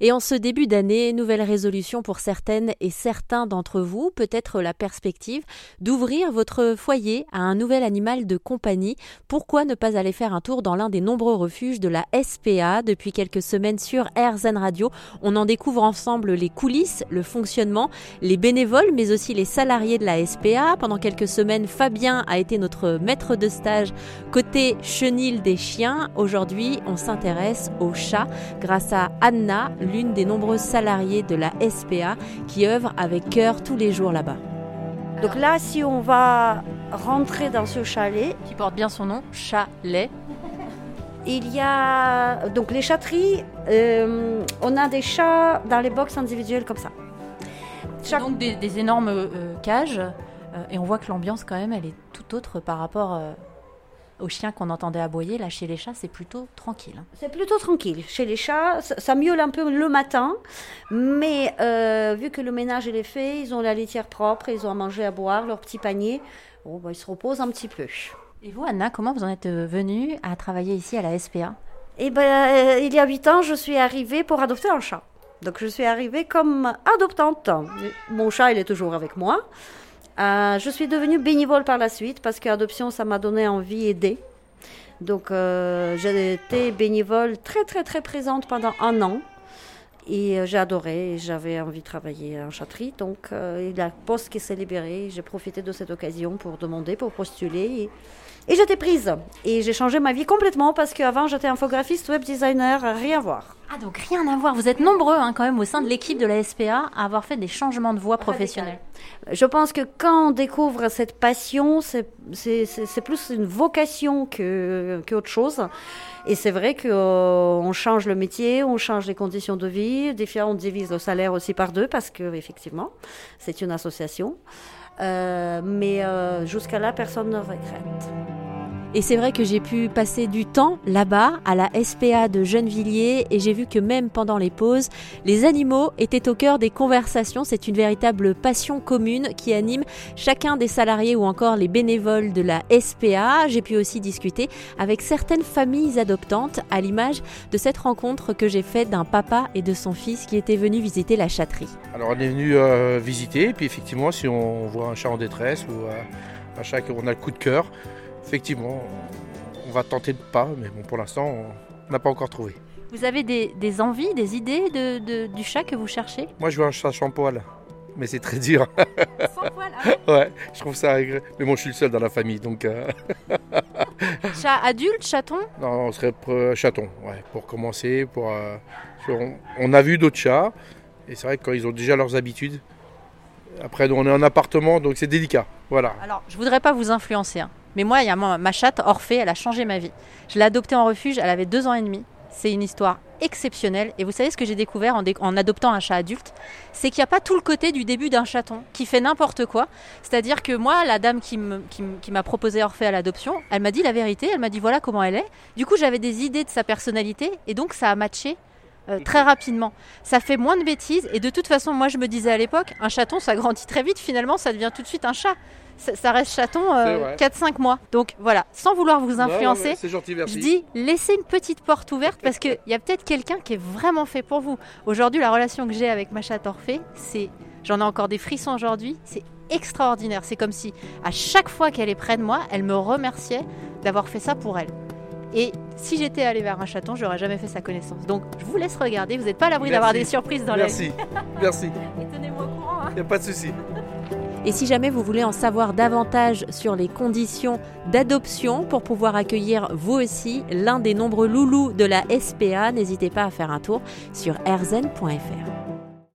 Et en ce début d'année, nouvelle résolution pour certaines et certains d'entre vous, peut-être la perspective d'ouvrir votre foyer à un nouvel animal de compagnie. Pourquoi ne pas aller faire un tour dans l'un des nombreux refuges de la SPA depuis quelques semaines sur RZN Radio On en découvre ensemble les coulisses, le fonctionnement, les bénévoles, mais aussi les salariés de la SPA. Pendant quelques semaines, Fabien a été notre maître de stage côté chenil des chiens. Aujourd'hui, on s'intéresse aux chats grâce à Anna, l'une des nombreuses salariées de la SPA qui œuvre avec cœur tous les jours là-bas. Donc là, si on va rentrer dans ce chalet, qui porte bien son nom, chalet, il y a donc les chatteries. Euh, on a des chats dans les box individuelles comme ça. Donc des, énormes euh, cages. Euh, et on voit que l'ambiance quand même, elle est tout autre par rapport aux chiens qu'on entendait aboyer, là chez les chats, c'est plutôt tranquille. C'est plutôt tranquille. Chez les chats, ça, miaule un peu le matin, mais euh, vu que le ménage est fait, ils ont la litière propre, ils ont à manger, à boire, leur petit panier, bon, bah, ils se reposent un petit peu. Et vous, Anna, comment vous en êtes venue à travailler ici à la SPA Eh ben, euh, il y a huit ans, je suis arrivée pour adopter un chat. Donc je suis arrivée comme adoptante. Mon chat, il est toujours avec moi. Euh, je suis devenue bénévole par la suite parce qu'adoption, ça m'a donné envie d'aider. Donc, euh, j'ai été bénévole très, très, très présente pendant un an. Et euh, j'ai adoré, j'avais envie de travailler en chatterie. Donc, il y a poste qui s'est libéré. J'ai profité de cette occasion pour demander, pour postuler. Et, j'étais prise. Et j'ai changé ma vie complètement parce qu'avant, j'étais infographiste, web designer, rien voir. Ah, donc rien à voir. Vous êtes nombreux hein, quand même au sein de l'équipe de la SPA à avoir fait des changements de voie professionnelle. Je pense que quand on découvre cette passion, c'est plus une vocation qu'autre chose. Et c'est vrai qu'on euh, change le métier, on change les conditions de vie. Des fois, on divise le salaire aussi par deux parce que, effectivement, c'est une association. Euh, mais euh, jusqu'à là, personne ne regrette. Et c'est vrai que j'ai pu passer du temps là-bas, à la SPA de Gennevilliers, et j'ai vu que même pendant les pauses, les animaux étaient au cœur des conversations. C'est une véritable passion commune qui anime chacun des salariés ou encore les bénévoles de la SPA. J'ai pu aussi discuter avec certaines familles adoptantes, à l'image de cette rencontre que j'ai faite d'un papa et de son fils qui étaient venus visiter la chatterie. Alors on est venu euh, visiter, et puis effectivement, si on voit un chat en détresse ou euh, un chat qu'on a le coup de cœur, effectivement, on va tenter de pas, mais bon, pour l'instant, on n'a pas encore trouvé. Vous avez des, envies, des idées de, du chat que vous cherchez? Moi, je veux un chat sans poil, mais c'est très dur. Sans poil, ah Ouais, je trouve ça agréable. Mais bon, je suis le seul dans la famille, donc. Euh, chat adulte, chaton? Non, on serait chaton, ouais, pour commencer. Pour, euh, on, a vu d'autres chats, et c'est vrai que quand ils ont déjà leurs habitudes, après, on est en appartement, donc c'est délicat. Voilà. Alors, je voudrais pas vous influencer, hein. mais moi, il y a ma, chatte Orphée, elle a changé ma vie. Je l'ai adoptée en refuge, elle avait deux ans et demi. C'est une histoire exceptionnelle. Et vous savez ce que j'ai découvert en, adoptant un chat adulte? C'est qu'il n'y a pas tout le côté du début d'un chaton qui fait n'importe quoi. C'est-à-dire que moi, la dame qui m'a proposé Orphée à l'adoption, elle m'a dit la vérité, elle m'a dit voilà comment elle est. Du coup, j'avais des idées de sa personnalité et donc ça a matché euh, très rapidement. Ça fait moins de bêtises et de toute façon, moi je me disais à l'époque, un chaton ça grandit très vite, finalement ça devient tout de suite un chat. Ça, reste chaton 4-5 euh, mois. Donc voilà, sans vouloir vous influencer, je dis laissez une petite porte ouverte parce qu'il y a peut-être quelqu'un qui est vraiment fait pour vous. Aujourd'hui, la relation que j'ai avec ma chatte Orphée, c'est, j'en ai encore des frissons aujourd'hui, c'est extraordinaire. C'est comme si à chaque fois qu'elle est près de moi, elle me remerciait d'avoir fait ça pour elle. Et si j'étais allée vers un chaton, j'aurais jamais fait sa connaissance. Donc je vous laisse regarder, vous n'êtes pas à l'abri d'avoir des surprises dans Merci. la Merci. Et tenez-moi au courant. Il hein. n'y a pas de souci. Et si jamais vous voulez en savoir davantage sur les conditions d'adoption pour pouvoir accueillir vous aussi l'un des nombreux loulous de la SPA, n'hésitez pas à faire un tour sur erzen.fr.